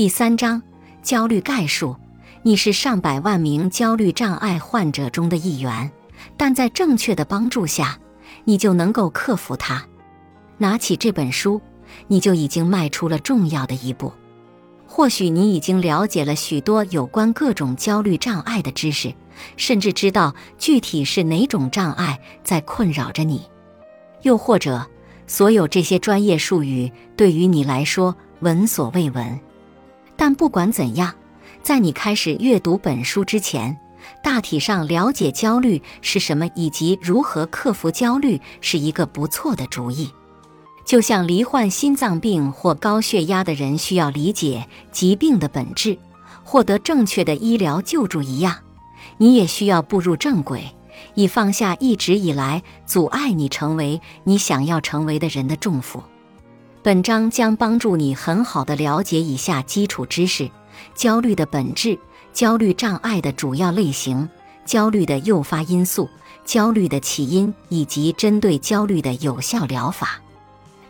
第三章焦虑概述。你是上百万名焦虑障碍患者中的一员，但在正确的帮助下，你就能够克服它。拿起这本书，你就已经迈出了重要的一步。或许你已经了解了许多有关各种焦虑障碍的知识，甚至知道具体是哪种障碍在困扰着你。又或者，所有这些专业术语对于你来说闻所未闻。但不管怎样，在你开始阅读本书之前，大体上了解焦虑是什么以及如何克服焦虑是一个不错的主意。就像罹患心脏病或高血压的人需要理解疾病的本质，获得正确的医疗救助一样，你也需要步入正轨，以放下一直以来阻碍你成为你想要成为的人的重负。本章将帮助你很好的了解以下基础知识：焦虑的本质、焦虑障碍的主要类型、焦虑的诱发因素、焦虑的起因以及针对焦虑的有效疗法。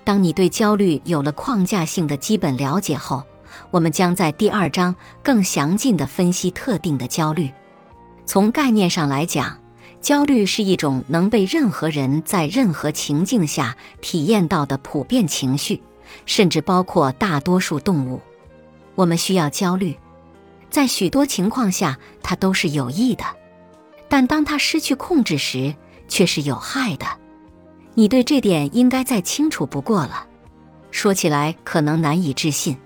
当你对焦虑有了框架性的基本了解后，我们将在第二章更详尽地分析特定的焦虑。从概念上来讲，焦虑是一种能被任何人在任何情境下体验到的普遍情绪，甚至包括大多数动物。我们需要焦虑，在许多情况下它都是有益的，但当它失去控制时，却是有害的。你对这点应该再清楚不过了。说起来可能难以置信。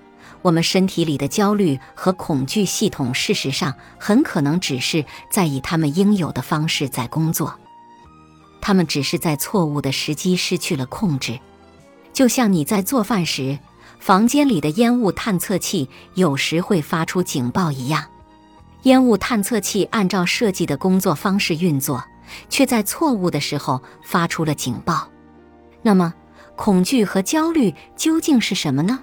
我们身体里的焦虑和恐惧系统，事实上很可能只是在以他们应有的方式在工作，他们只是在错误的时机失去了控制。就像你在做饭时，房间里的烟雾探测器有时会发出警报一样，烟雾探测器按照设计的工作方式运作，却在错误的时候发出了警报。那么，恐惧和焦虑究竟是什么呢？